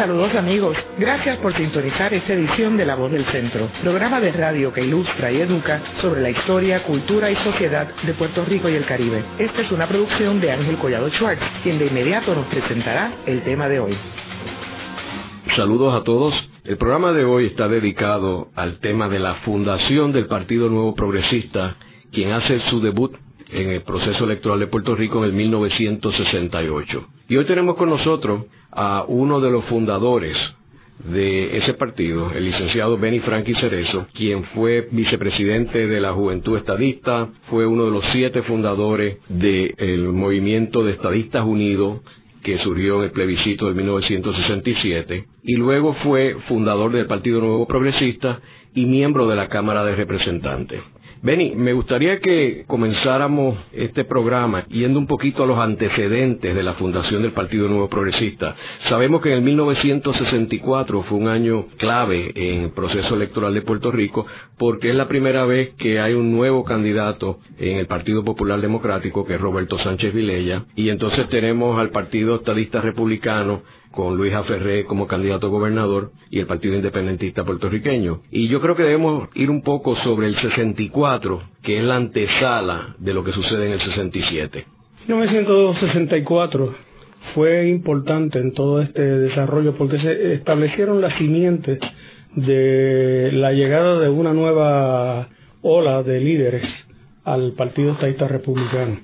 Saludos amigos, gracias por sintonizar esta edición de La Voz del Centro, programa de radio que ilustra y educa sobre la historia, cultura y sociedad de Puerto Rico y el Caribe. Esta es una producción de Ángel Collado Schwartz, quien de inmediato nos presentará el tema de hoy. Saludos a todos. El programa de hoy está dedicado al tema de la fundación del Partido Nuevo Progresista, quien hace su debut en el proceso electoral de Puerto Rico en el 1968. Y hoy tenemos con nosotros a uno de los fundadores de ese partido, el licenciado Benny Frankie Cerezo, quien fue vicepresidente de la Juventud Estadista, fue uno de los siete fundadores del movimiento de Estadistas Unidos que surgió en el plebiscito de 1967, y luego fue fundador del Partido Nuevo Progresista y miembro de la Cámara de Representantes. Benny, me gustaría que comenzáramos este programa yendo un poquito a los antecedentes de la fundación del Partido Nuevo Progresista. Sabemos que en el 1964 fue un año clave en el proceso electoral de Puerto Rico porque es la primera vez que hay un nuevo candidato en el Partido Popular Democrático que es Roberto Sánchez Vilella y entonces tenemos al Partido Estadista Republicano con Luis Aferré como candidato a gobernador y el Partido Independentista puertorriqueño. Y yo creo que debemos ir un poco sobre el 64, que es la antesala de lo que sucede en el 67. 1964 fue importante en todo este desarrollo porque se establecieron las simientes de la llegada de una nueva ola de líderes al Partido Estadista Republicano.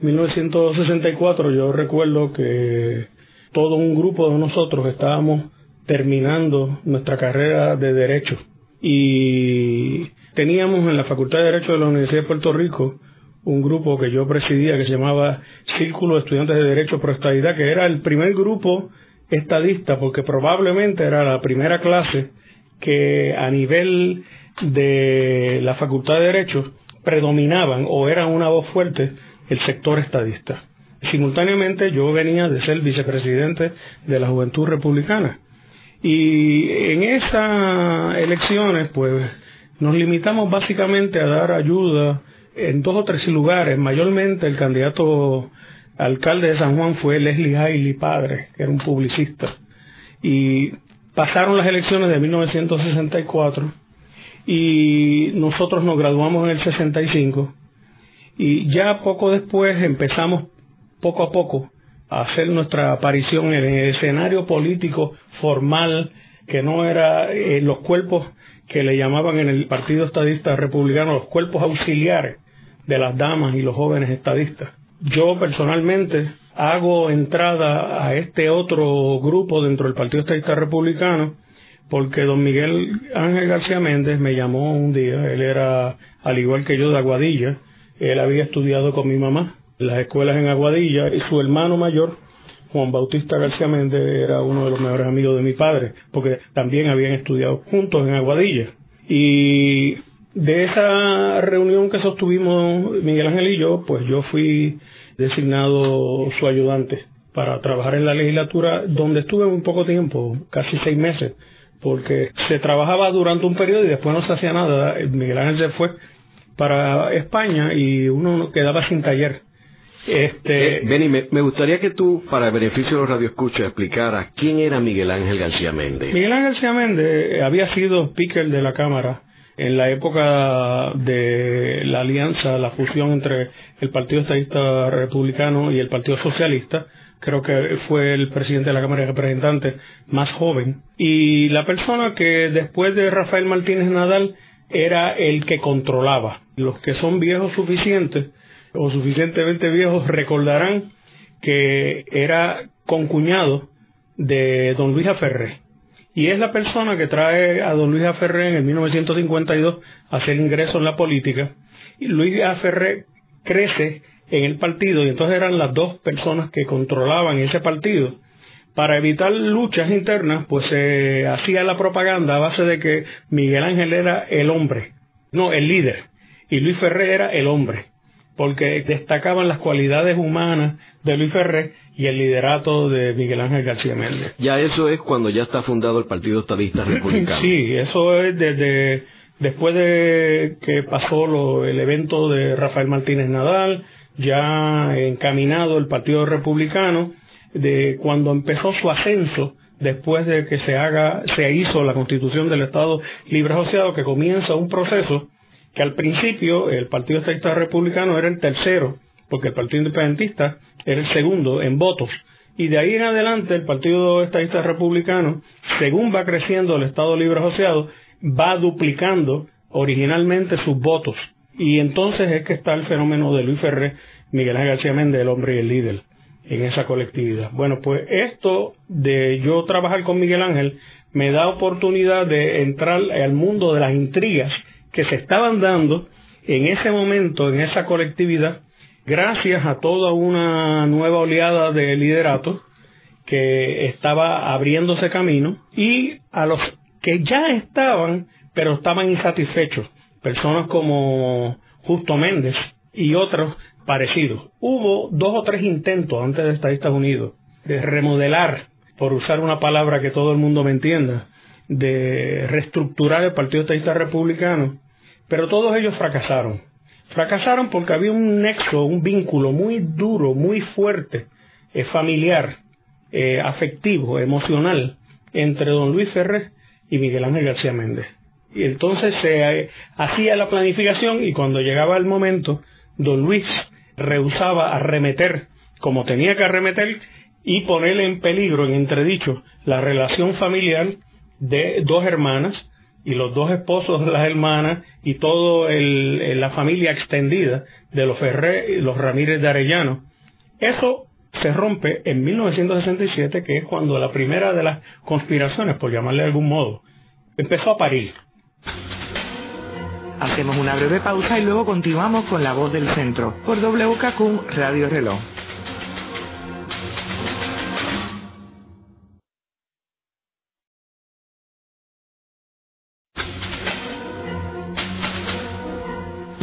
En 1964 yo recuerdo que todo un grupo de nosotros estábamos terminando nuestra carrera de Derecho y teníamos en la Facultad de Derecho de la Universidad de Puerto Rico un grupo que yo presidía que se llamaba Círculo de Estudiantes de Derecho Pro Estadidad, que era el primer grupo estadista, porque probablemente era la primera clase que a nivel de la Facultad de Derecho predominaban o eran una voz fuerte el sector estadista. Simultáneamente yo venía de ser vicepresidente de la Juventud Republicana. Y en esas elecciones, pues, nos limitamos básicamente a dar ayuda en dos o tres lugares. Mayormente el candidato alcalde de San Juan fue Leslie Hailey padre, que era un publicista. Y pasaron las elecciones de 1964 y nosotros nos graduamos en el 65 y ya poco después empezamos poco a poco a hacer nuestra aparición en el escenario político formal que no era eh, los cuerpos que le llamaban en el Partido Estadista Republicano los cuerpos auxiliares de las damas y los jóvenes estadistas. Yo personalmente hago entrada a este otro grupo dentro del Partido Estadista Republicano porque don Miguel Ángel García Méndez me llamó un día, él era al igual que yo de Aguadilla, él había estudiado con mi mamá las escuelas en Aguadilla y su hermano mayor, Juan Bautista García Méndez, era uno de los mejores amigos de mi padre, porque también habían estudiado juntos en Aguadilla. Y de esa reunión que sostuvimos Miguel Ángel y yo, pues yo fui designado su ayudante para trabajar en la legislatura, donde estuve un poco tiempo, casi seis meses, porque se trabajaba durante un periodo y después no se hacía nada. Miguel Ángel se fue para España y uno quedaba sin taller. Este... Eh, Benny, me, gustaría que tú, para el beneficio de los radioescuchas, explicaras quién era Miguel Ángel García Méndez. Miguel Ángel García Méndez había sido speaker de la Cámara en la época de la alianza, la fusión entre el Partido Estadista Republicano y el Partido Socialista. Creo que fue el presidente de la Cámara de Representantes más joven. Y la persona que después de Rafael Martínez Nadal era el que controlaba. Los que son viejos suficientes o suficientemente viejos recordarán que era concuñado de don Luis Aferré. Y es la persona que trae a don Luis Aferré en el 1952 a hacer ingreso en la política. Y Luis Aferré crece en el partido y entonces eran las dos personas que controlaban ese partido. Para evitar luchas internas, pues se hacía la propaganda a base de que Miguel Ángel era el hombre, no el líder, y Luis Ferré era el hombre porque destacaban las cualidades humanas de Luis Ferré y el liderato de Miguel Ángel García Méndez. Ya eso es cuando ya está fundado el Partido Estadista Republicano. Sí, eso es desde después de que pasó lo, el evento de Rafael Martínez Nadal, ya encaminado el Partido Republicano, de cuando empezó su ascenso después de que se haga, se hizo la constitución del Estado Libre Asociado, que comienza un proceso que al principio el Partido Estadista Republicano era el tercero, porque el Partido Independentista era el segundo en votos. Y de ahí en adelante el Partido Estadista Republicano, según va creciendo el Estado Libre Asociado, va duplicando originalmente sus votos. Y entonces es que está el fenómeno de Luis Ferré, Miguel Ángel García Méndez, el hombre y el líder en esa colectividad. Bueno, pues esto de yo trabajar con Miguel Ángel me da oportunidad de entrar al mundo de las intrigas que se estaban dando en ese momento, en esa colectividad, gracias a toda una nueva oleada de liderato que estaba abriéndose camino y a los que ya estaban, pero estaban insatisfechos, personas como Justo Méndez y otros parecidos. Hubo dos o tres intentos antes de Estados Unidos de remodelar, por usar una palabra que todo el mundo me entienda, de reestructurar el Partido Estadista Republicano, pero todos ellos fracasaron. Fracasaron porque había un nexo, un vínculo muy duro, muy fuerte, eh, familiar, eh, afectivo, emocional, entre don Luis Ferrer y Miguel Ángel García Méndez. Y entonces se eh, hacía la planificación y cuando llegaba el momento, don Luis rehusaba arremeter como tenía que arremeter y poner en peligro, en entredicho, la relación familiar de dos hermanas y los dos esposos de las hermanas y toda la familia extendida de los Ferré y los Ramírez de Arellano. Eso se rompe en 1967, que es cuando la primera de las conspiraciones, por llamarle de algún modo, empezó a parir. Hacemos una breve pausa y luego continuamos con La Voz del Centro por WKQ Radio Reloj.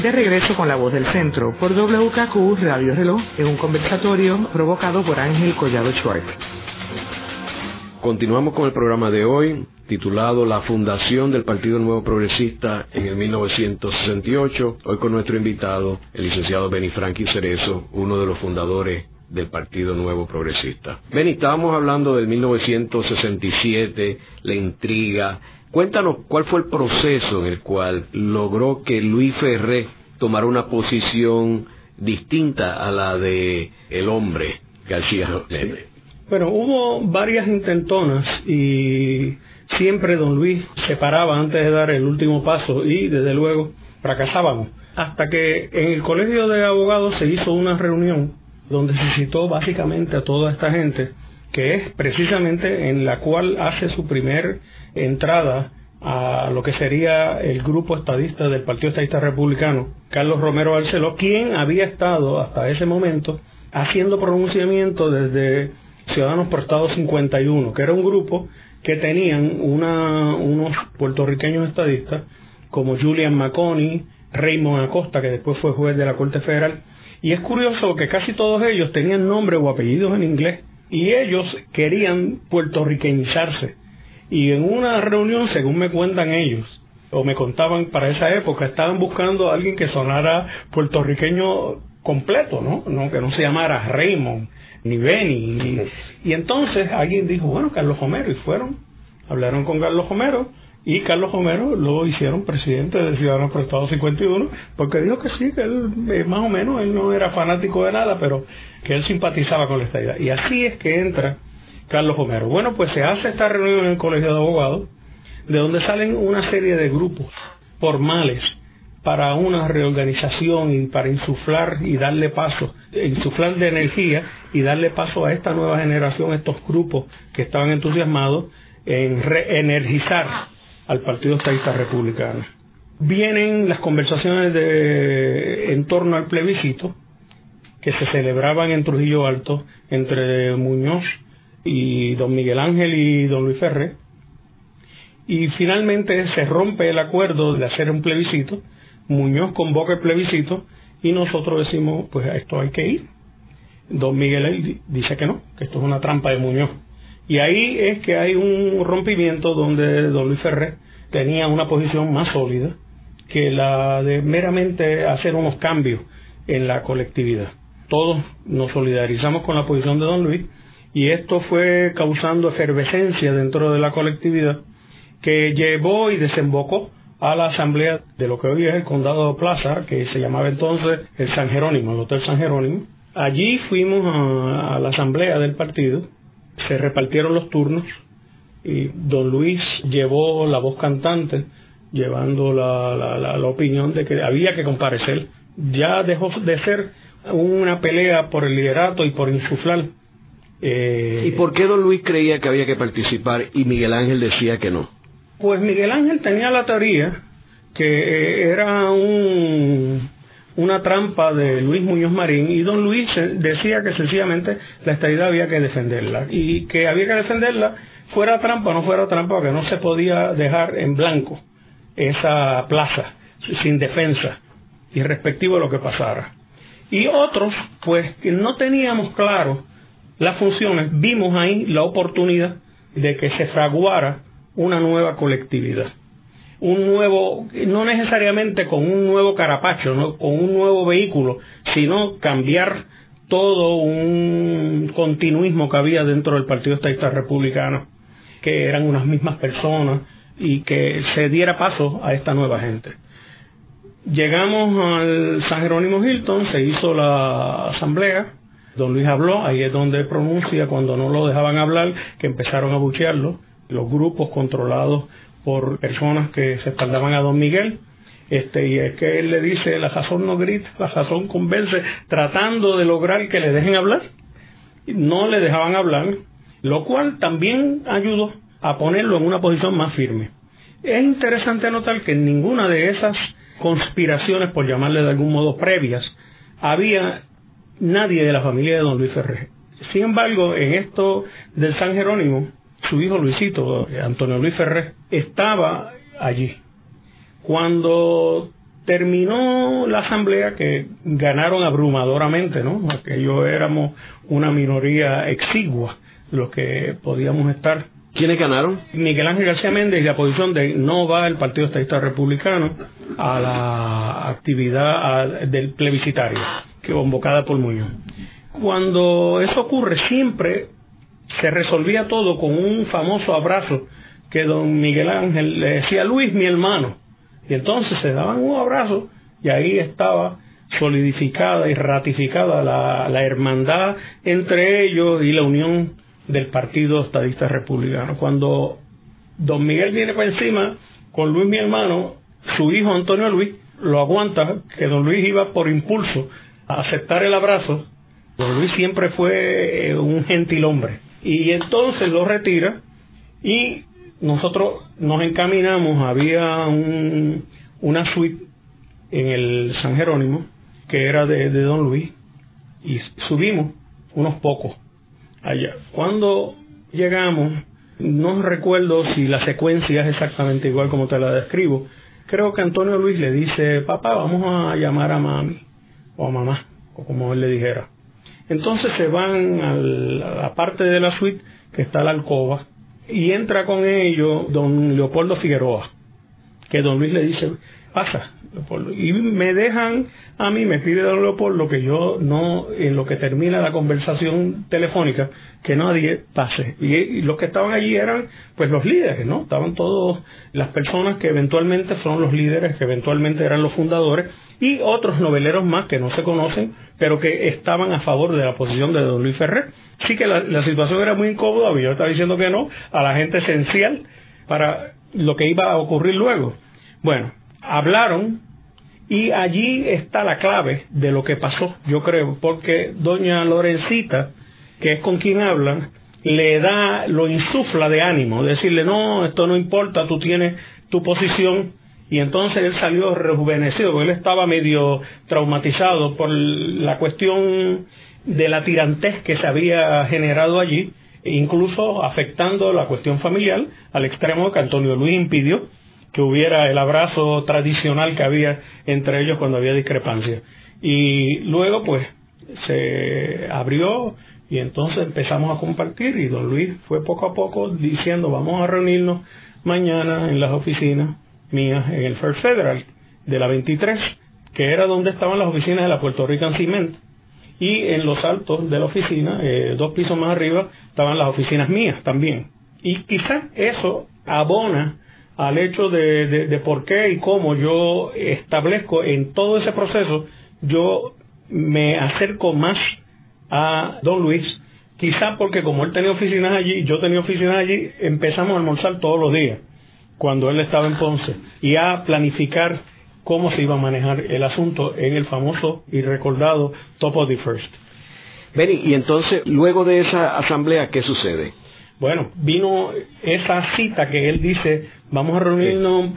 De regreso con la voz del centro por WKQ Radio Reloj en un conversatorio provocado por Ángel Collado Schwartz. Continuamos con el programa de hoy titulado La Fundación del Partido Nuevo Progresista en el 1968, hoy con nuestro invitado, el licenciado Benny Frankie Cerezo, uno de los fundadores del Partido Nuevo Progresista. Benny, estábamos hablando del 1967, la intriga. Cuéntanos cuál fue el proceso en el cual logró que Luis Ferré tomara una posición distinta a la de el hombre García Méndez. Bueno, hubo varias intentonas y siempre don Luis se paraba antes de dar el último paso y desde luego fracasábamos. Hasta que en el colegio de abogados se hizo una reunión donde se citó básicamente a toda esta gente, que es precisamente en la cual hace su primer entrada a lo que sería el grupo estadista del Partido Estadista Republicano, Carlos Romero Barceló, quien había estado hasta ese momento haciendo pronunciamiento desde Ciudadanos por Estado 51, que era un grupo que tenían una, unos puertorriqueños estadistas como Julian McConey, Raymond Acosta, que después fue juez de la Corte Federal. Y es curioso que casi todos ellos tenían nombres o apellidos en inglés y ellos querían puertorriqueñizarse. Y en una reunión, según me cuentan ellos, o me contaban para esa época, estaban buscando a alguien que sonara puertorriqueño completo, ¿no? no que no se llamara Raymond ni Benny. y entonces alguien dijo, bueno, Carlos Homero, y fueron, hablaron con Carlos Homero, y Carlos Homero lo hicieron presidente del Ciudadanos por Estado 51, porque dijo que sí, que él eh, más o menos, él no era fanático de nada, pero que él simpatizaba con esta idea. Y así es que entra Carlos Homero. Bueno, pues se hace esta reunión en el Colegio de Abogados, de donde salen una serie de grupos formales para una reorganización y para insuflar y darle paso, insuflar de energía y darle paso a esta nueva generación, estos grupos que estaban entusiasmados en reenergizar al Partido Estadista Republicano. Vienen las conversaciones de, en torno al plebiscito que se celebraban en Trujillo Alto entre Muñoz y don Miguel Ángel y don Luis Ferré. Y finalmente se rompe el acuerdo de hacer un plebiscito Muñoz convoca el plebiscito y nosotros decimos, pues a esto hay que ir. Don Miguel dice que no, que esto es una trampa de Muñoz. Y ahí es que hay un rompimiento donde don Luis Ferrer tenía una posición más sólida que la de meramente hacer unos cambios en la colectividad. Todos nos solidarizamos con la posición de don Luis y esto fue causando efervescencia dentro de la colectividad que llevó y desembocó a la asamblea de lo que hoy es el condado de Plaza, que se llamaba entonces el San Jerónimo, el Hotel San Jerónimo. Allí fuimos a, la asamblea del partido, se repartieron los turnos y don Luis llevó la voz cantante, llevando la, la opinión de que había que comparecer. Ya dejó de ser una pelea por el liderato y por insuflar eh, ¿Y por qué don Luis creía que había que participar y Miguel Ángel decía que no? Pues Miguel Ángel tenía la teoría que eh, era un, una trampa de Luis Muñoz Marín y don Luis decía que sencillamente la estadidad había que defenderla y que había que defenderla fuera trampa o no fuera trampa que no se podía dejar en blanco esa plaza sin defensa y respectivo de lo que pasara. Y otros, pues que no teníamos claro las funciones, vimos ahí la oportunidad de que se fraguara una nueva colectividad. Un nuevo, no necesariamente con un nuevo carapacho, ¿no? con un nuevo vehículo, sino cambiar todo un continuismo que había dentro del Partido Estadista Republicano, que eran unas mismas personas y que se diera paso a esta nueva gente. Llegamos al San Jerónimo Hilton, se hizo la asamblea, Don Luis habló, ahí es donde pronuncia cuando no lo dejaban hablar, que empezaron a buchearlo, los grupos controlados por personas que se espaldaban a Don Miguel, este, y es que él le dice, la razón no grita, la razón convence, tratando de lograr que le dejen hablar. No le dejaban hablar, lo cual también ayudó a ponerlo en una posición más firme. Es interesante notar que en ninguna de esas conspiraciones, por llamarle de algún modo previas, había nadie de la familia de don Luis Ferrer. Sin embargo, en esto del San Jerónimo, su hijo Luisito, Antonio Luis Ferrer, estaba allí. Cuando terminó la asamblea, que ganaron abrumadoramente, ¿no? Aquello éramos una minoría exigua, los que podíamos estar. ¿Quiénes ganaron? Miguel Ángel García Méndez y la posición de no va el Partido Estadista Republicano a la actividad del plebiscitario que convocada por Muñoz. Cuando eso ocurre, siempre se resolvía todo con un famoso abrazo que don Miguel Ángel le decía, Luis, mi hermano. Y entonces se daban un abrazo y ahí estaba solidificada y ratificada la, la hermandad entre ellos y la unión del Partido Estadista Republicano. Cuando don Miguel viene para encima con Luis, mi hermano, su hijo Antonio Luis lo aguanta, que don Luis iba por impulso aceptar el abrazo, don Luis siempre fue eh, un gentil hombre. Y entonces lo retira y nosotros nos encaminamos, había un, una suite en el San Jerónimo que era de, de don Luis y subimos unos pocos allá. Cuando llegamos, no recuerdo si la secuencia es exactamente igual como te la describo. Creo que Antonio Luis le dice, papá, vamos a llamar a mami o a mamá, o como él le dijera. Entonces se van a la parte de la suite que está la alcoba y entra con ellos don Leopoldo Figueroa, que don Luis le dice, pasa. Y me dejan a mí, me pide don Leopoldo que yo no, en lo que termina la conversación telefónica, que nadie pase. Y, los que estaban allí eran pues los líderes, ¿no? Estaban todos las personas que eventualmente son los líderes, que eventualmente eran los fundadores, y otros noveleros más que no se conocen, pero que estaban a favor de la posición de don Luis Ferrer. Sí que la, situación era muy incómoda, yo estaba diciendo que no a la gente esencial para lo que iba a ocurrir luego. Bueno, hablaron y allí está la clave de lo que pasó, yo creo, porque doña Lorencita, que es con quien hablan, le da, lo insufla de ánimo, decirle, no, esto no importa, tú tienes tu posición, y entonces él salió rejuvenecido, porque él estaba medio traumatizado por la cuestión de la tirantez que se había generado allí, incluso afectando la cuestión familiar al extremo que Antonio Luis impidió que hubiera el abrazo tradicional que había entre ellos cuando había discrepancia. Y luego pues se abrió y entonces empezamos a compartir y don Luis fue poco a poco diciendo vamos a reunirnos mañana en las oficinas mías en el First Federal de la 23, que era donde estaban las oficinas de la Puerto Rican Cement. y en los altos de la oficina, eh, dos pisos más arriba, estaban las oficinas mías también. Y quizás eso abona al hecho de, de, por qué y cómo yo establezco en todo ese proceso, yo me acerco más a don Luis, quizás porque como él tenía oficinas allí, yo tenía oficinas allí, empezamos a almorzar todos los días, cuando él estaba en Ponce, y a planificar cómo se iba a manejar el asunto en el famoso y recordado Top of the First. Benny, y entonces, luego de esa asamblea, ¿qué sucede? Bueno, vino esa cita que él dice, vamos a reunirnos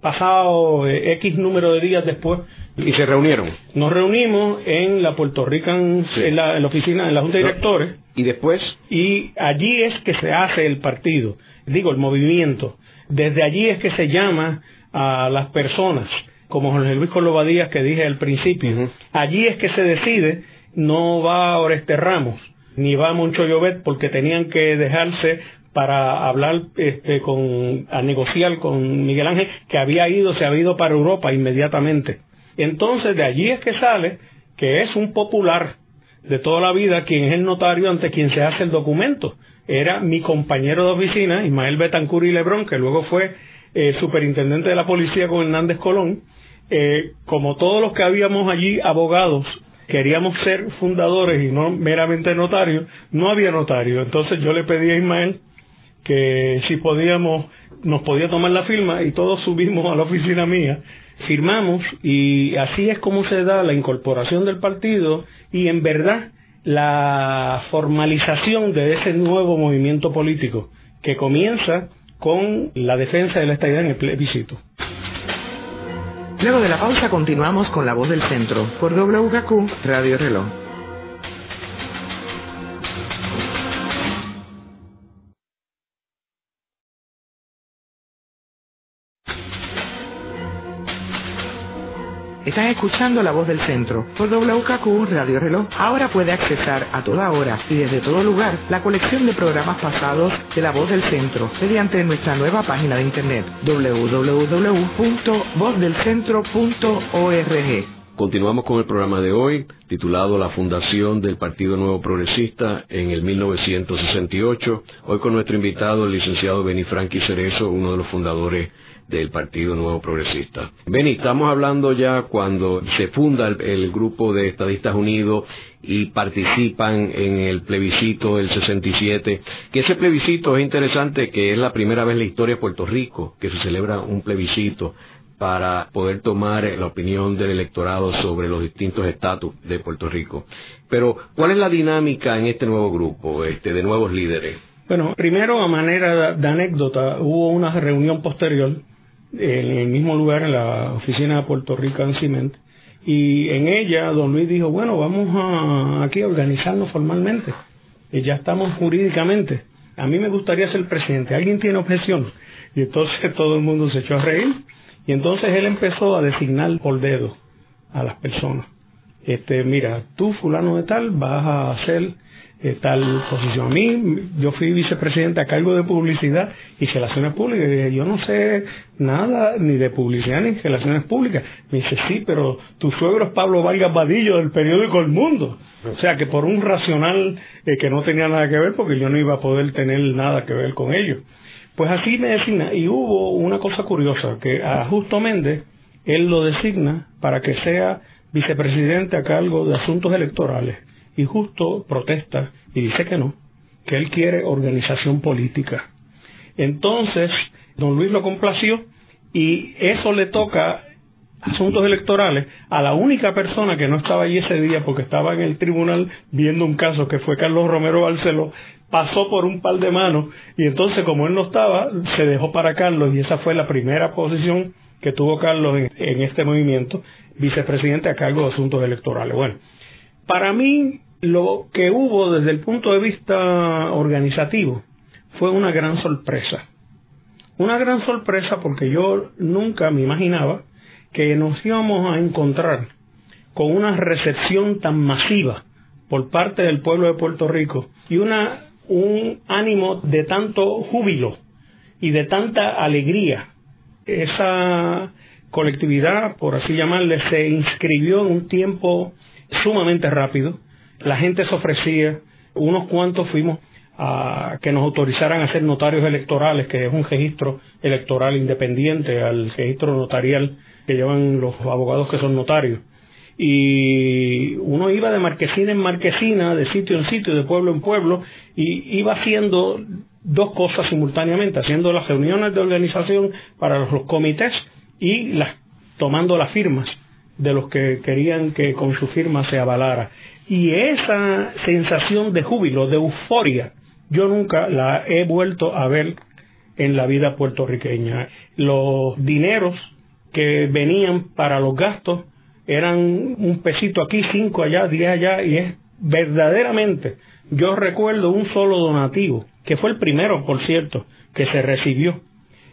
pasado eh, X número de días después. ¿Y se reunieron? Nos reunimos en la Puerto Rican, en, la, oficina, en la Junta de Directores. ¿Y después? Y allí es que se hace el partido, digo, el movimiento. Desde allí es que se llama a las personas, como Jorge Luis Córdoba Díaz que dije al principio. Allí es que se decide, no va Oreste Ramos, ni va Moncho Llobet porque tenían que dejarse para hablar este, con, a negociar con Miguel Ángel, que había ido, se había ido para Europa inmediatamente. Entonces de allí es que sale que es un popular de toda la vida quien es el notario ante quien se hace el documento. Era mi compañero de oficina, Ismael Betancur y Lebrón, que luego fue eh, superintendente de la policía con Hernández Colón. Eh, como todos los que habíamos allí abogados queríamos ser fundadores y no meramente notarios, no había notario. Entonces yo le pedí a Ismael que si podíamos, nos podía tomar la firma y todos subimos a la oficina mía, firmamos y así es como se da la incorporación del partido y en verdad la formalización de ese nuevo movimiento político que comienza con la defensa de la estabilidad en el plebiscito. Luego de la pausa continuamos con La Voz del Centro por WKQ Radio Reloj. Estás escuchando La Voz del Centro por WKQ Radio Reloj. Ahora puede accesar a toda hora y desde todo lugar la colección de programas pasados de La Voz del Centro mediante nuestra nueva página de internet www.vozdelcentro.org. Continuamos con el programa de hoy, titulado La Fundación del Partido Nuevo Progresista en el 1968. Hoy con nuestro invitado, el licenciado Beni Franqui Cerezo, uno de los fundadores del Partido Nuevo Progresista. Beni, estamos hablando ya cuando se funda el, grupo de Estadistas Unidos y participan en el plebiscito del 67, que ese plebiscito es interesante, que es la primera vez en la historia de Puerto Rico que se celebra un plebiscito para poder tomar la opinión del electorado sobre los distintos estatus de Puerto Rico. Pero, ¿cuál es la dinámica en este nuevo grupo, este, de nuevos líderes? Bueno, primero, a manera de anécdota, hubo una reunión posterior en el mismo lugar, en la oficina de Puerto Rico en Ciment, y en ella don Luis dijo, bueno, vamos a, aquí a organizarnos formalmente, y ya estamos jurídicamente. A mí me gustaría ser presidente. ¿Alguien tiene objeción? Y entonces todo el mundo se echó a reír. Y entonces él empezó a designar por dedo a las personas. Este, mira, tú fulano de tal vas a ser eh, tal posición. A mí, yo fui vicepresidente a cargo de publicidad y relaciones públicas. Y yo no sé nada ni de publicidad ni de relaciones públicas. Me dice, sí, pero tu suegro es Pablo Vargas Vadillo del periódico El Mundo. O sea que por un racional eh, que no tenía nada que ver, porque yo no iba a poder tener nada que ver con ello. Pues así me designa. Y hubo una cosa curiosa, que a Justo Méndez, él lo designa para que sea vicepresidente a cargo de asuntos electorales y justo protesta y dice que no, que él quiere organización política. Entonces, don Luis lo complació y eso le toca asuntos electorales a la única persona que no estaba allí ese día porque estaba en el tribunal viendo un caso que fue Carlos Romero Barceló, pasó por un par de manos y entonces como él no estaba, se dejó para Carlos y esa fue la primera posición que tuvo Carlos en, en este movimiento, vicepresidente a cargo de asuntos electorales. Bueno, para mí lo que hubo desde el punto de vista organizativo fue una gran sorpresa. Una gran sorpresa porque yo nunca me imaginaba que nos íbamos a encontrar con una recepción tan masiva por parte del pueblo de Puerto Rico y una, un ánimo de tanto júbilo y de tanta alegría. Esa colectividad, por así llamarle, se inscribió en un tiempo sumamente rápido la gente se ofrecía, unos cuantos fuimos a que nos autorizaran a ser notarios electorales, que es un registro electoral independiente al registro notarial que llevan los abogados que son notarios. Y uno iba de marquesina en marquesina, de sitio en sitio, de pueblo en pueblo, y iba haciendo dos cosas simultáneamente, haciendo las reuniones de organización para los comités y las, tomando las firmas de los que querían que con su firma se avalara. Y esa sensación de júbilo, de euforia, yo nunca la he vuelto a ver en la vida puertorriqueña. Los dineros que venían para los gastos eran un pesito aquí, cinco allá, diez allá, y es verdaderamente, yo recuerdo un solo donativo, que fue el primero, por cierto, que se recibió,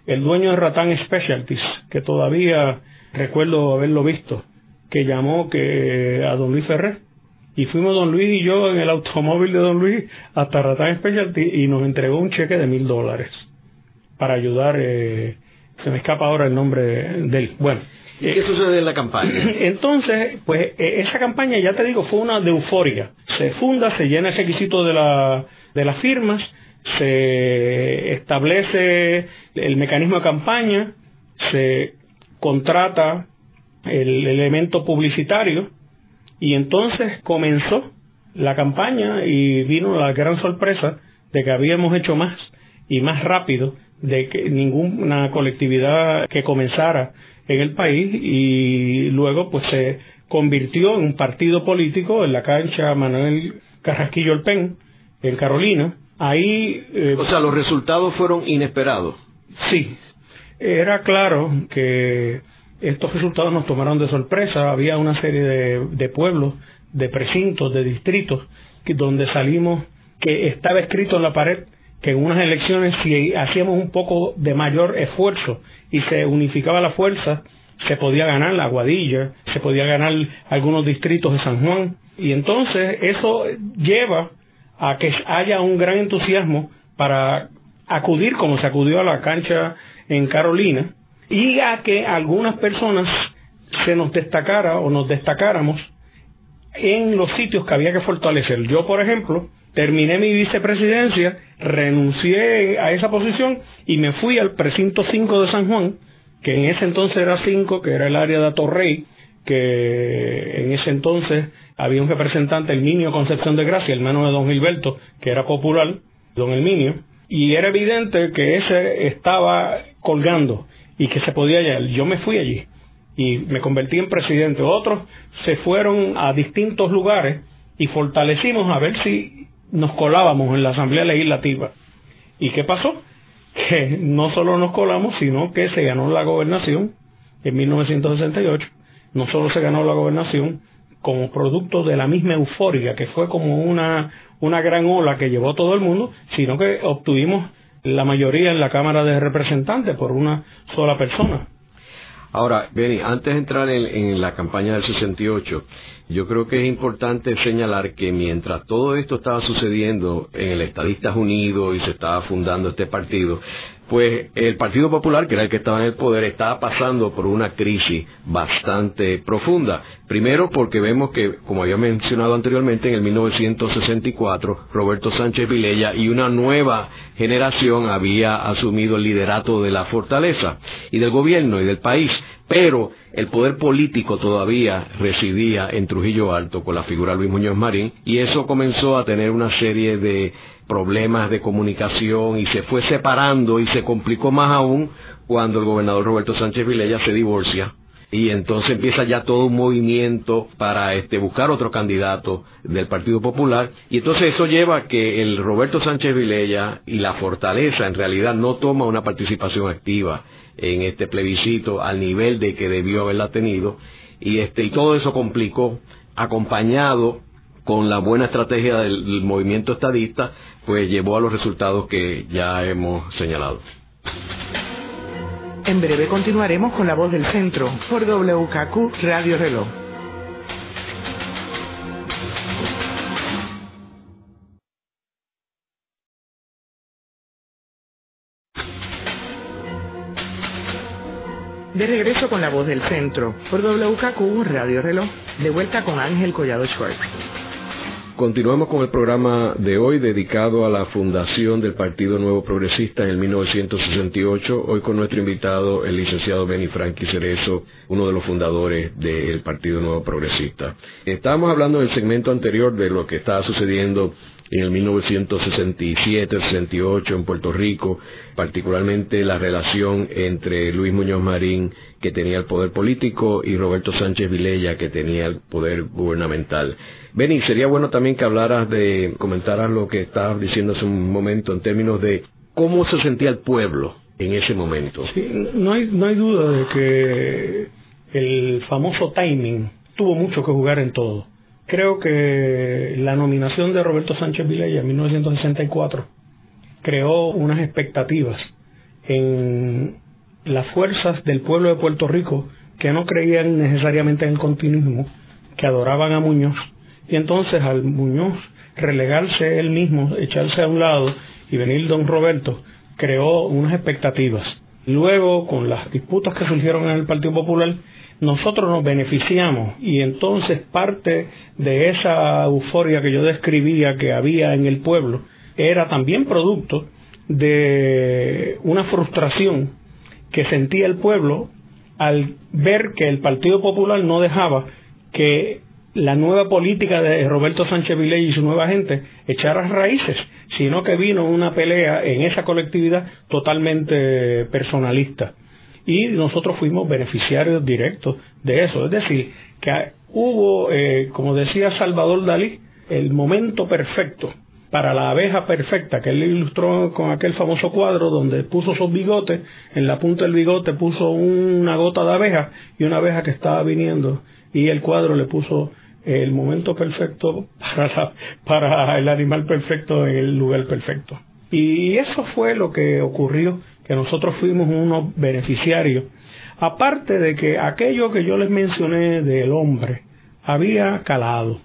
el dueño de Ratán Specialties, que todavía recuerdo haberlo visto, que llamó que a don Luis Ferrer, y fuimos don Luis y yo en el automóvil de don Luis hasta Ratán Specialties y nos entregó un cheque de mil dólares para ayudar, eh, se me escapa ahora el nombre de él. Bueno, ¿Y qué sucede en la campaña? Entonces, pues e, esa campaña, ya te digo, fue una de euforia. Se funda, se llena el requisito de, la, de las firmas, se establece el mecanismo de campaña, se contrata el elemento publicitario y entonces comenzó la campaña y vino la gran sorpresa de que habíamos hecho más y más rápido de que ninguna colectividad que comenzara en el país y luego pues se convirtió en un partido político en la cancha Manuel Carrasquillo El Pen en Carolina. Ahí eh, o sea, los resultados fueron inesperados. Sí. Era claro que estos resultados nos tomaron de sorpresa. Había una serie de, pueblos, de precintos, de distritos que, donde salimos que estaba escrito en la pared que en unas elecciones si hacíamos un poco de mayor esfuerzo y se unificaba la fuerza, se podía ganar la Guadilla, se podía ganar algunos distritos de San Juan. Y entonces eso lleva a que haya un gran entusiasmo para acudir como se acudió a la cancha en Carolina y a que algunas personas se nos destacara o nos destacáramos en los sitios que había que fortalecer. Yo, por ejemplo, terminé mi vicepresidencia, renuncié a esa posición y me fui al precinto 5 de San Juan, que en ese entonces era 5, que era el área de Atorrey, que en ese entonces había un representante, el Minio Concepción de Gracia, hermano de don Gilberto, que era popular, don Elminio, y era evidente que ese estaba colgando y que se podía hallar. Yo me fui allí y me convertí en presidente. Otros se fueron a distintos lugares y fortalecimos a ver si nos colábamos en la Asamblea Legislativa. ¿Y qué pasó? Que no solo nos colamos, sino que se ganó la gobernación en 1968. No solo se ganó la gobernación como producto de la misma euforia, que fue como una, una gran ola que llevó todo el mundo, sino que obtuvimos la mayoría en la Cámara de Representantes por una sola persona. Ahora, Benny, antes de entrar en, en, la campaña del 68, yo creo que es importante señalar que mientras todo esto estaba sucediendo en el Estadistas Unidos y se estaba fundando este partido, pues el Partido Popular, que era el que estaba en el poder, estaba pasando por una crisis bastante profunda. Primero porque vemos que, como había mencionado anteriormente, en el 1964, Roberto Sánchez Vilella y una nueva generación había asumido el liderato de la fortaleza y del gobierno y del país, pero el poder político todavía residía en Trujillo Alto con la figura Luis Muñoz Marín y eso comenzó a tener una serie de problemas de comunicación y se fue separando y se complicó más aún cuando el gobernador Roberto Sánchez Vilella se divorcia y entonces empieza ya todo un movimiento para este buscar otro candidato del Partido Popular y entonces eso lleva a que el Roberto Sánchez Vilella y la Fortaleza en realidad no toma una participación activa en este plebiscito al nivel de que debió haberla tenido y este y todo eso complicó acompañado con la buena estrategia del movimiento estadista pues llevó a los resultados que ya hemos señalado. En breve continuaremos con la voz del centro por WKQ Radio Reloj. De regreso con la voz del centro por WKQ Radio Reloj, de vuelta con Ángel Collado Schwartz. Continuamos con el programa de hoy dedicado a la fundación del Partido Nuevo Progresista en el 1968, hoy con nuestro invitado, el licenciado Benny Frankie Cerezo, uno de los fundadores del Partido Nuevo Progresista. Estábamos hablando en el segmento anterior de lo que estaba sucediendo en el 1967-68 en Puerto Rico, particularmente la relación entre Luis Muñoz Marín, que tenía el poder político, y Roberto Sánchez Vilella, que tenía el poder gubernamental. Benny, sería bueno también que hablaras de, comentaras lo que estabas diciendo hace un momento en términos de cómo se sentía el pueblo en ese momento. Sí, no hay, no hay duda de que el famoso timing tuvo mucho que jugar en todo. Creo que la nominación de Roberto Sánchez Vilella en 1964 creó unas expectativas en las fuerzas del pueblo de Puerto Rico que no creían necesariamente en el continuismo, que adoraban a Muñoz y entonces al Muñoz relegarse él mismo, echarse a un lado y venir don Roberto, creó unas expectativas. Luego, con las disputas que surgieron en el Partido Popular, nosotros nos beneficiamos y entonces parte de esa euforia que yo describía que había en el pueblo era también producto de una frustración que sentía el pueblo al ver que el Partido Popular no dejaba que la nueva política de Roberto Sánchez Viley y su nueva gente echar raíces, sino que vino una pelea en esa colectividad totalmente personalista. Y nosotros fuimos beneficiarios directos de eso. Es decir, que hubo, eh, como decía Salvador Dalí, el momento perfecto para la abeja perfecta, que él ilustró con aquel famoso cuadro donde puso sus bigotes, en la punta del bigote puso una gota de abeja y una abeja que estaba viniendo, y el cuadro le puso el momento perfecto para, para el animal perfecto en el lugar perfecto. Y eso fue lo que ocurrió, que nosotros fuimos unos beneficiarios. Aparte de que aquello que yo les mencioné del hombre había calado.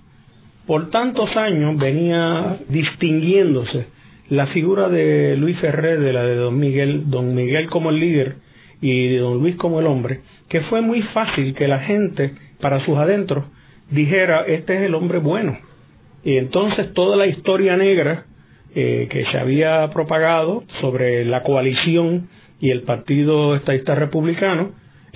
Por tantos años venía distinguiéndose la figura de Luis Ferrer de la de Don Miguel, Don Miguel como el líder y de Don Luis como el hombre, que fue muy fácil que la gente, para sus adentros, dijera, este es el hombre bueno. Y entonces toda la historia negra eh, que se había propagado sobre la coalición y el Partido Estadista Republicano,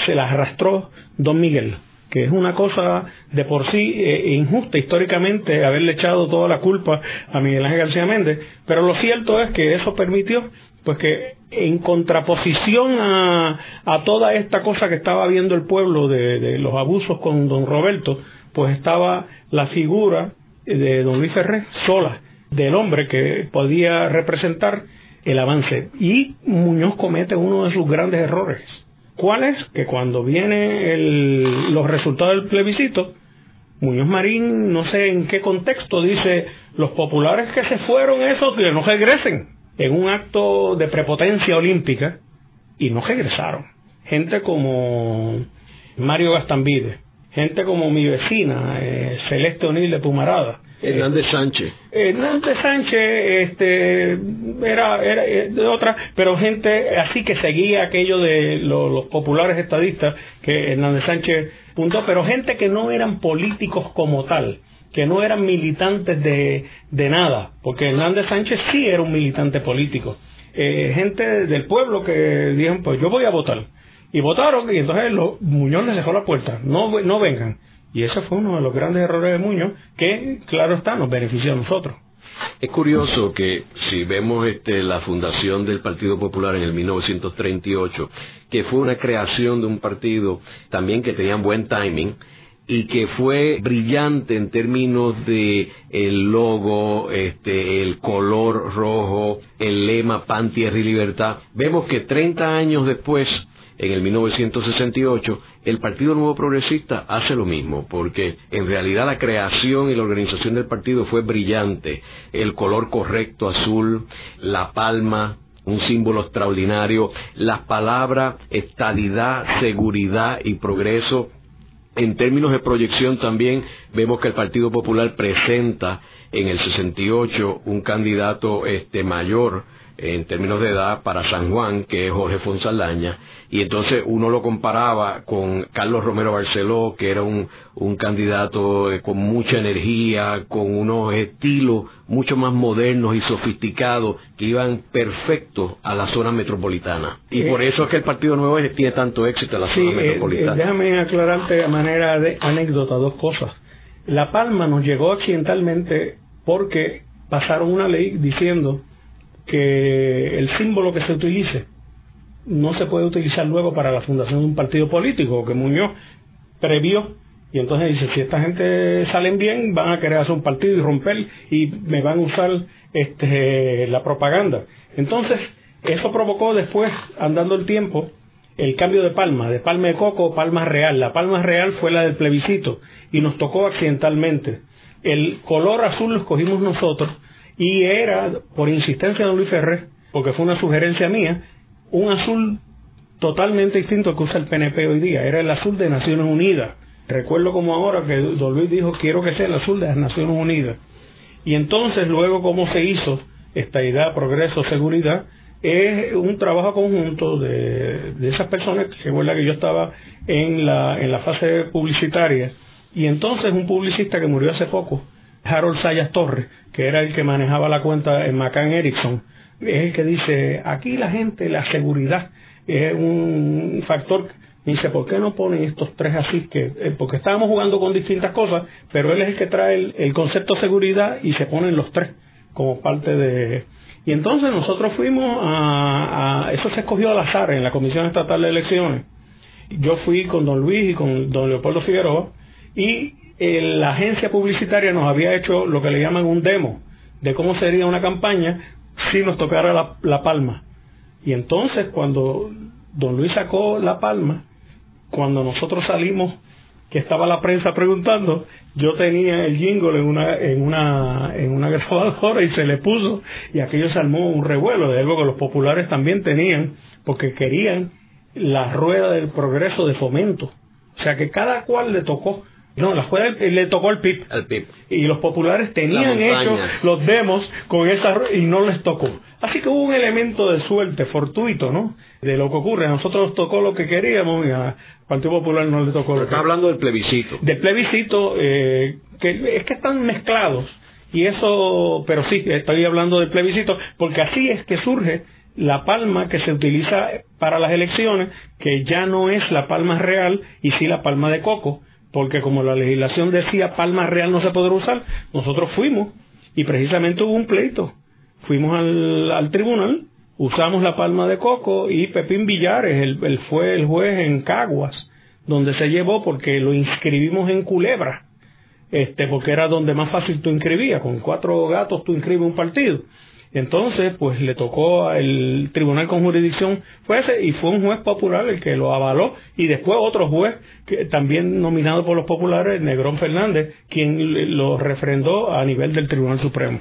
se la arrastró Don Miguel, que es una cosa de por sí eh, injusta históricamente haberle echado toda la culpa a Miguel Ángel García Méndez, pero lo cierto es que eso permitió pues que en contraposición a, a toda esta cosa que estaba viendo el pueblo de, de los abusos con don Roberto, pues estaba la figura de don Luis Ferré sola, del hombre que podía representar el avance. Y Muñoz comete uno de sus grandes errores. ¿Cuál es? Que cuando vienen los resultados del plebiscito, Muñoz Marín, no sé en qué contexto, dice, los populares que se fueron, esos que no regresen, en un acto de prepotencia olímpica, y no regresaron. Gente como Mario Gastambide, gente como mi vecina, eh, Celeste O'Neill de Pumarada. Hernández Sánchez. Hernández Sánchez este, era, era eh, de otra, pero gente así que seguía aquello de los populares estadistas que Hernández Sánchez puntó, pero gente que no eran políticos como tal, que no eran militantes de, de nada, porque Hernández Sánchez sí era un militante político. Eh, gente del pueblo que dijeron, pues yo voy a votar y votaron y entonces los, Muñoz les dejó la puerta, no, no vengan. Y ese fue uno de los grandes errores de Muñoz que, claro está, nos benefició a nosotros. Es curioso que si vemos este, la fundación del Partido Popular en el 1938, que fue una creación de un partido también que tenía buen timing, y que fue brillante en términos de el logo, este, el color rojo, el lema pan, tierra y libertad. Vemos que 30 años después en el 1968, el Partido Nuevo Progresista hace lo mismo, porque en realidad la creación y la organización del partido fue brillante. El color correcto azul, la palma, un símbolo extraordinario, las palabras estabilidad, seguridad y progreso. En términos de proyección también vemos que el Partido Popular presenta en el 68 un candidato este mayor en términos de edad para San Juan, que es Jorge Fonsaldaña, y entonces uno lo comparaba con Carlos Romero Barceló, que era un, un candidato eh, con mucha energía, con unos estilos mucho más modernos y sofisticados que iban perfectos a la zona metropolitana. Y por eso es que el Partido Nuevo tiene tanto éxito en la zona eh, metropolitana. déjame aclararte de manera de anécdota dos cosas. La Palma nos llegó accidentalmente porque pasaron una ley diciendo que el símbolo que se utilice no se puede utilizar luego para la fundación de un partido político, que Muñoz previó. Y entonces dice, si esta gente salen bien, van a querer hacer un partido y romper y me van a usar este, la propaganda. Entonces, eso provocó después, andando el tiempo, el cambio de palma, de palma de coco palma real. La palma real fue la del plebiscito y nos tocó accidentalmente. El color azul lo escogimos nosotros y era, por insistencia de Luis Ferrer, porque fue una sugerencia mía, un azul totalmente distinto al que usa el PNP hoy día. Era el azul de Naciones Unidas. Recuerdo como ahora que Don Luis dijo, quiero que sea el azul de las Naciones Unidas. Y entonces, luego, cómo se hizo esta idea, progreso, seguridad, es un trabajo conjunto de, esas personas, que recuerda que yo estaba en la, en la fase publicitaria, y entonces un publicista que murió hace poco, Harold Sayas Torres, que era el que manejaba la cuenta en McCann Erickson, es el que dice, aquí la gente, la seguridad es un factor. dice, ¿por qué no ponen estos tres así? que eh, Porque estábamos jugando con distintas cosas, pero él es el que trae el, concepto de seguridad y se ponen los tres como parte de... Y entonces nosotros fuimos a, Eso se escogió al azar en la Comisión Estatal de Elecciones. Yo fui con don Luis y con don Leopoldo Figueroa y la agencia publicitaria nos había hecho lo que le llaman un demo de cómo sería una campaña si nos tocara la, palma. Y entonces cuando don Luis sacó la palma, cuando nosotros salimos, que estaba la prensa preguntando, yo tenía el jingle en una, en una, en una grabadora y se le puso, y aquello se armó un revuelo, de algo que los populares también tenían, porque querían la rueda del progreso de fomento. O sea que cada cual le tocó no, la juega le tocó el PIP. Y los populares tenían hecho los demos con esa y no les tocó. Así que hubo un elemento de suerte fortuito, ¿no? De lo que ocurre. A nosotros nos tocó lo que queríamos y al Partido Popular no le tocó lo está hablando del plebiscito. Del plebiscito, eh, que es que están mezclados. Y eso, pero sí, estoy hablando del plebiscito, porque así es que surge la palma que se utiliza para las elecciones, que ya no es la palma real y sí la palma de coco porque como la legislación decía palma real no se podrá usar, nosotros fuimos y precisamente hubo un pleito. Fuimos al, tribunal, usamos la palma de coco y Pepín Villares, él, fue el juez en Caguas, donde se llevó porque lo inscribimos en Culebra, este, porque era donde más fácil tú inscribías, con cuatro gatos tú inscribes un partido. Entonces, pues le tocó al tribunal con jurisdicción fue ese y fue un juez popular el que lo avaló y después otro juez que también nominado por los populares, Negrón Fernández, quien lo refrendó a nivel del Tribunal Supremo.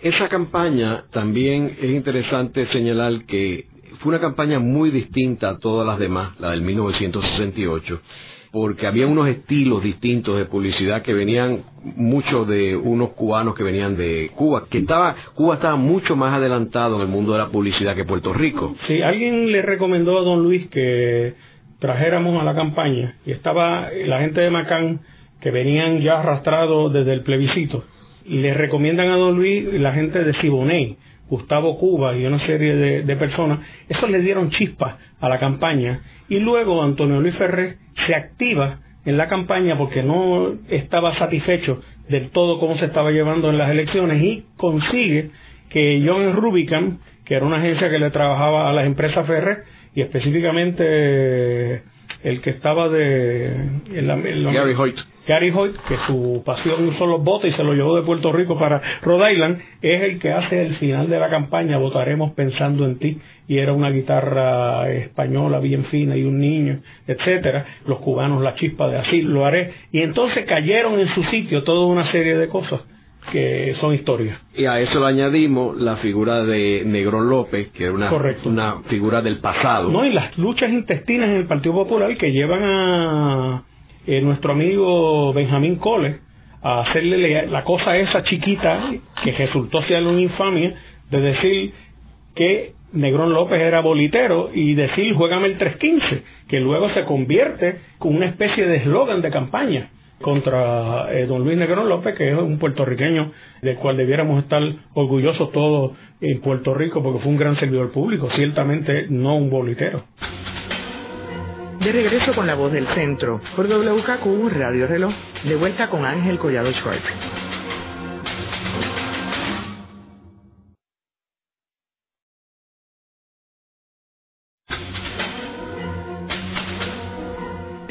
Esa campaña también es interesante señalar que fue una campaña muy distinta a todas las demás, la del 1968 porque había unos estilos distintos de publicidad que venían muchos de unos cubanos que venían de Cuba, que estaba Cuba estaba mucho más adelantado en el mundo de la publicidad que Puerto Rico. Sí, alguien le recomendó a don Luis que trajéramos a la campaña y estaba la gente de Macán que venían ya arrastrados desde el plebiscito. Y le recomiendan a don Luis la gente de Siboney, Gustavo Cuba y una serie de, personas. Eso le dieron chispas a la campaña. Y luego Antonio Luis Ferrer se activa en la campaña porque no estaba satisfecho del todo cómo se estaba llevando en las elecciones y consigue que John Rubicam, que era una agencia que le trabajaba a las empresas Ferrer y específicamente el que estaba de Gary Hoyt Gary Hoyt, que su pasión son los votos y se lo llevó de Puerto Rico para Rhode Island, es el que hace el final de la campaña, votaremos pensando en ti, y era una guitarra española bien fina y un niño, etcétera, los cubanos la chispa de así lo haré, y entonces cayeron en su sitio toda una serie de cosas que son historias. Y a eso le añadimos la figura de Negrón López, que era una, una figura del pasado. No, y las luchas intestinas en el Partido Popular que llevan a eh, nuestro amigo Benjamín Cole a hacerle la cosa esa chiquita que resultó ser una infamia de decir que Negrón López era bolitero y decir juégame el 315, que luego se convierte con una especie de eslogan de campaña contra eh, don Luis Negrón López, que es un puertorriqueño del cual debiéramos estar orgullosos todos en Puerto Rico porque fue un gran servidor público, ciertamente no un bolitero. De regreso con la voz del centro, por WKQ Radio Reloj, de vuelta con Ángel Collado Schwartz.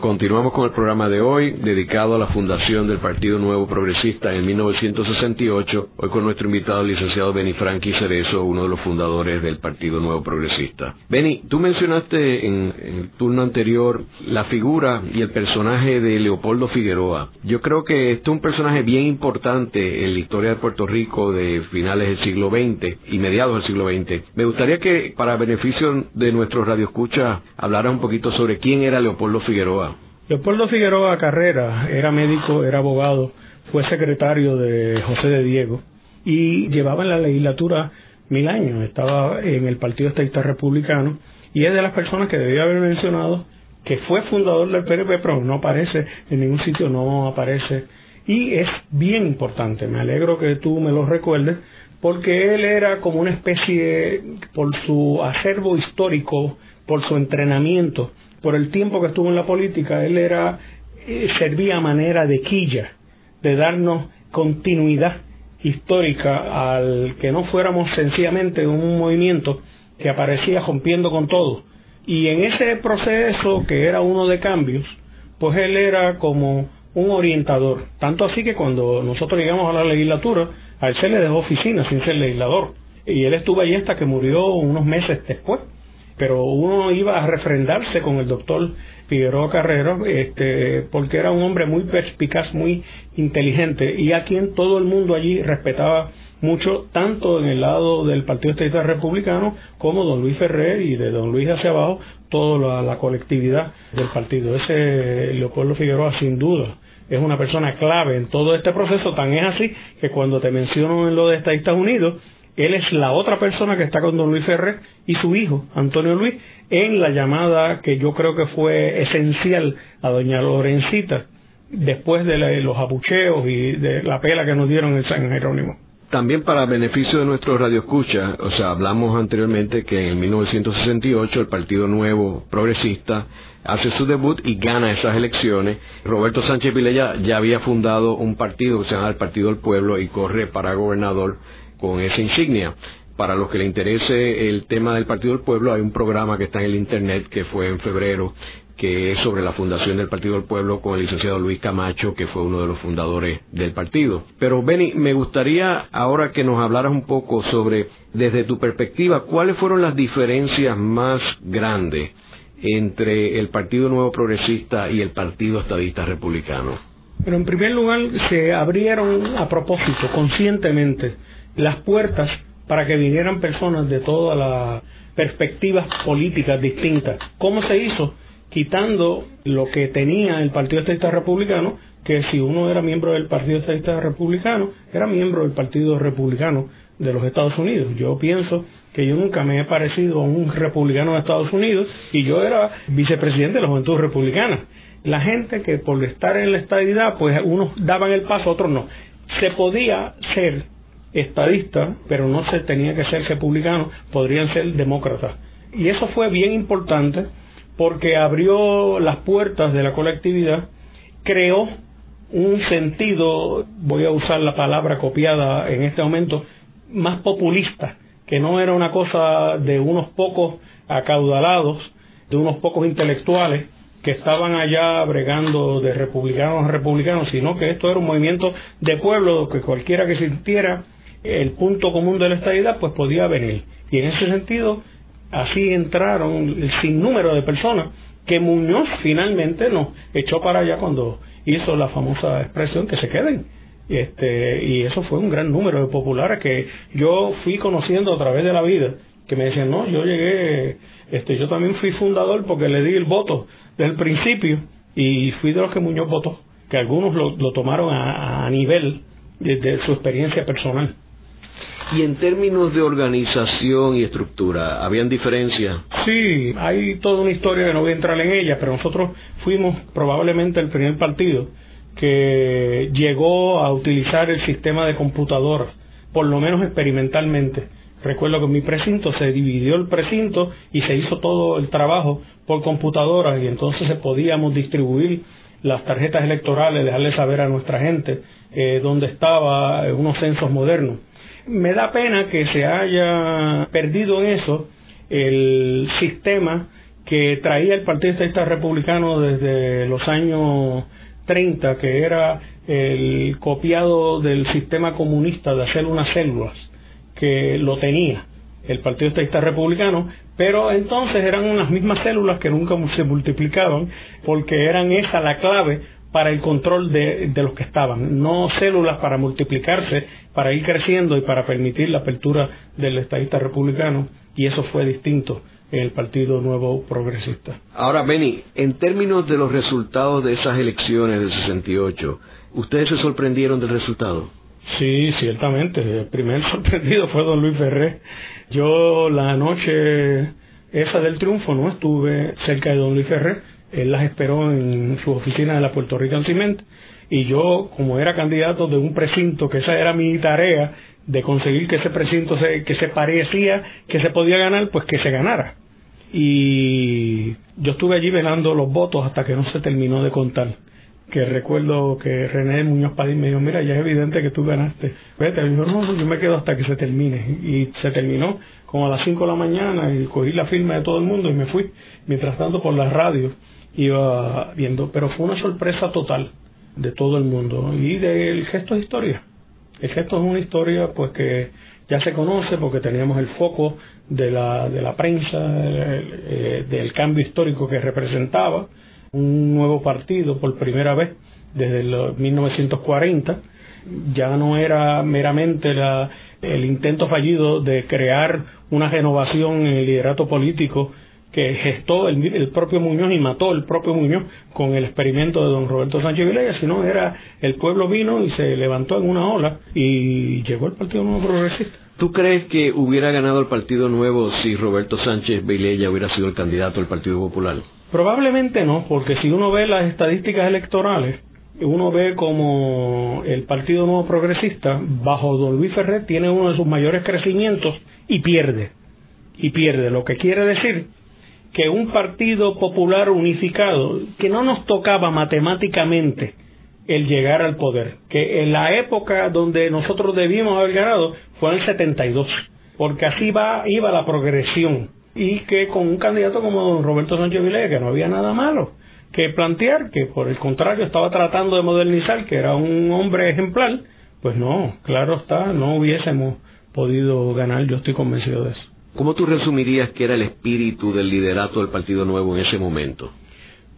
Continuamos con el programa de hoy, dedicado a la fundación del Partido Nuevo Progresista en 1968, hoy con nuestro invitado, el licenciado Benny Franqui Cerezo, uno de los fundadores del Partido Nuevo Progresista. Benny, tú mencionaste en, el turno anterior la figura y el personaje de Leopoldo Figueroa. Yo creo que este es un personaje bien importante en la historia de Puerto Rico de finales del siglo XX y mediados del siglo XX. Me gustaría que, para beneficio de nuestros radioescuchas, hablara un poquito sobre quién era Leopoldo Figueroa. Leopoldo Figueroa Carrera era médico, era abogado, fue secretario de José de Diego y llevaba en la legislatura mil años, estaba en el Partido Estadista Republicano y es de las personas que debía haber mencionado que fue fundador del PNP, pero no aparece en ningún sitio, no aparece. Y es bien importante, me alegro que tú me lo recuerdes, porque él era como una especie, por su acervo histórico, por su entrenamiento, por el tiempo que estuvo en la política, él era eh, servía a manera de quilla, de darnos continuidad histórica al que no fuéramos sencillamente un movimiento que aparecía rompiendo con todo. Y en ese proceso, que era uno de cambios, pues él era como un orientador. Tanto así que cuando nosotros llegamos a la legislatura, a él se le dejó oficina sin ser legislador. Y él estuvo ahí hasta que murió unos meses después pero uno iba a refrendarse con el doctor Figueroa Carrero, este, porque era un hombre muy perspicaz, muy inteligente y a quien todo el mundo allí respetaba mucho, tanto en el lado del Partido Estadista Republicano como don Luis Ferrer y de don Luis hacia abajo, toda la, colectividad del partido. Ese Leopoldo Figueroa, sin duda, es una persona clave en todo este proceso, tan es así que cuando te menciono en lo de Estadistas Unidos, él es la otra persona que está con don Luis Ferrer y su hijo, Antonio Luis, en la llamada que yo creo que fue esencial a doña Lorencita después de los abucheos y de la pela que nos dieron en San Jerónimo. También para beneficio de nuestros radioescuchas, o sea, hablamos anteriormente que en 1968 el Partido Nuevo Progresista hace su debut y gana esas elecciones. Roberto Sánchez Vilella ya había fundado un partido que se llama el Partido del Pueblo y corre para gobernador con esa insignia. Para los que le interese el tema del Partido del Pueblo, hay un programa que está en el Internet que fue en febrero, que es sobre la fundación del Partido del Pueblo con el licenciado Luis Camacho, que fue uno de los fundadores del partido. Pero Benny, me gustaría ahora que nos hablaras un poco sobre, desde tu perspectiva, cuáles fueron las diferencias más grandes entre el Partido Nuevo Progresista y el Partido Estadista Republicano. Pero en primer lugar se abrieron a propósito, conscientemente, las puertas para que vinieran personas de todas las perspectivas políticas distintas. ¿Cómo se hizo? Quitando lo que tenía el Partido Estadista Republicano, que si uno era miembro del Partido Estadista Republicano, era miembro del Partido Republicano de los Estados Unidos. Yo pienso que yo nunca me he parecido a un republicano de Estados Unidos y yo era vicepresidente de la Juventud Republicana. La gente que por estar en la estadidad, pues unos daban el paso, otros no. Se podía ser estadista, pero no se tenía que ser republicano, podrían ser demócratas. Y eso fue bien importante porque abrió las puertas de la colectividad, creó un sentido, voy a usar la palabra copiada en este momento, más populista, que no era una cosa de unos pocos acaudalados, de unos pocos intelectuales que estaban allá bregando de republicanos a republicanos, sino que esto era un movimiento de pueblo que cualquiera que sintiera el punto común de la estadidad, pues podía venir. Y en ese sentido, así entraron el sinnúmero de personas que Muñoz finalmente nos echó para allá cuando hizo la famosa expresión que se queden. Este, y eso fue un gran número de populares que yo fui conociendo a través de la vida, que me decían, no, yo llegué, este, yo también fui fundador porque le di el voto desde el principio y fui de los que Muñoz votó, que algunos lo, tomaron a, a nivel de su experiencia personal. Y en términos de organización y estructura, ¿habían diferencias? Sí, hay toda una historia que no voy a entrar en ella, pero nosotros fuimos probablemente el primer partido que llegó a utilizar el sistema de computadoras, por lo menos experimentalmente. Recuerdo que en mi precinto se dividió el precinto y se hizo todo el trabajo por computadoras y entonces se podíamos distribuir las tarjetas electorales, dejarle saber a nuestra gente eh, dónde estaba eh, unos censos modernos me da pena que se haya perdido en eso el sistema que traía el Partido Estadista Republicano desde los años 30, que era el copiado del sistema comunista de hacer unas células, que lo tenía el Partido Estadista Republicano, pero entonces eran unas mismas células que nunca se multiplicaban, porque eran esa la clave para el control de, los que estaban, no células para multiplicarse, para ir creciendo y para permitir la apertura del estadista republicano, y eso fue distinto en el Partido Nuevo Progresista. Ahora, Benny, en términos de los resultados de esas elecciones del 68, ¿ustedes se sorprendieron del resultado? Sí, ciertamente. El primer sorprendido fue don Luis Ferré. Yo la noche esa del triunfo no estuve cerca de don Luis Ferré, él las esperó en su oficina de la Puerto Rican Cement y yo, como era candidato de un precinto, que esa era mi tarea, de conseguir que ese precinto se, que se parecía que se podía ganar, pues que se ganara. Y yo estuve allí velando los votos hasta que no se terminó de contar. Que recuerdo que René Muñoz Padín me dijo, mira, ya es evidente que tú ganaste. Vete, yo no, yo me quedo hasta que se termine. Y se terminó como a las 5 de la mañana y cogí la firma de todo el mundo y me fui. Mientras tanto por la radio iba viendo, pero fue una sorpresa total de todo el mundo y del gesto de historia. El gesto es una historia pues que ya se conoce porque teníamos el foco de la, de la prensa, eh, del cambio histórico que representaba, un nuevo partido por primera vez desde el 1940, ya no era meramente la, el intento fallido de crear una renovación en el liderato político que gestó el, propio Muñoz y mató el propio Muñoz con el experimento de don Roberto Sánchez Vilella, sino era el pueblo vino y se levantó en una ola y llegó el Partido Nuevo Progresista. ¿Tú crees que hubiera ganado el Partido Nuevo si Roberto Sánchez Vilella hubiera sido el candidato del Partido Popular? Probablemente no, porque si uno ve las estadísticas electorales, uno ve como el Partido Nuevo Progresista, bajo don Luis Ferrer, tiene uno de sus mayores crecimientos y pierde. Y pierde, lo que quiere decir que un partido popular unificado, que no nos tocaba matemáticamente el llegar al poder, que en la época donde nosotros debíamos haber ganado fue en el 72, porque así va, iba la progresión, y que con un candidato como don Roberto Sánchez Vilella, que no había nada malo que plantear, que por el contrario estaba tratando de modernizar, que era un hombre ejemplar, pues no, claro está, no hubiésemos podido ganar, yo estoy convencido de eso. ¿Cómo tú resumirías que era el espíritu del liderato del Partido Nuevo en ese momento?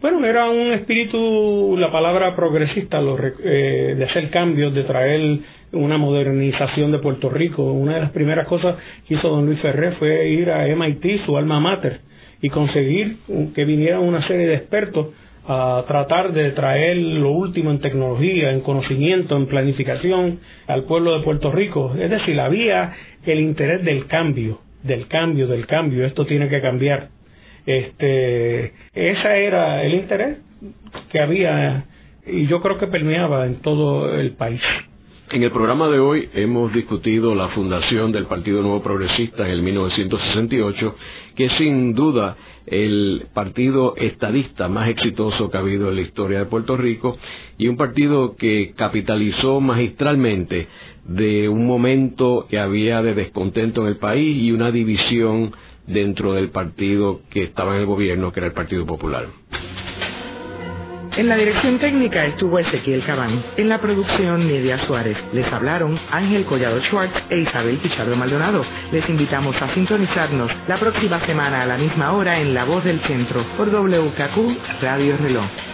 Bueno, era un espíritu, la palabra progresista, eh, de hacer cambios, de traer una modernización de Puerto Rico. Una de las primeras cosas que hizo don Luis Ferré fue ir a MIT, su alma mater, y conseguir que vinieran una serie de expertos a tratar de traer lo último en tecnología, en conocimiento, en planificación al pueblo de Puerto Rico. Es decir, había el interés del cambio del cambio, del cambio, esto tiene que cambiar. Este, ese era el interés que había y yo creo que permeaba en todo el país. En el programa de hoy hemos discutido la fundación del Partido Nuevo Progresista en el 1968, que es sin duda el partido estadista más exitoso que ha habido en la historia de Puerto Rico y un partido que capitalizó magistralmente de un momento que había de descontento en el país y una división dentro del partido que estaba en el gobierno, que era el Partido Popular. En la dirección técnica estuvo Ezequiel Cabán. En la producción, Nidia Suárez. Les hablaron Ángel Collado Schwartz e Isabel Pichardo Maldonado. Les invitamos a sintonizarnos la próxima semana a la misma hora en La Voz del Centro por WKQ Radio Reloj.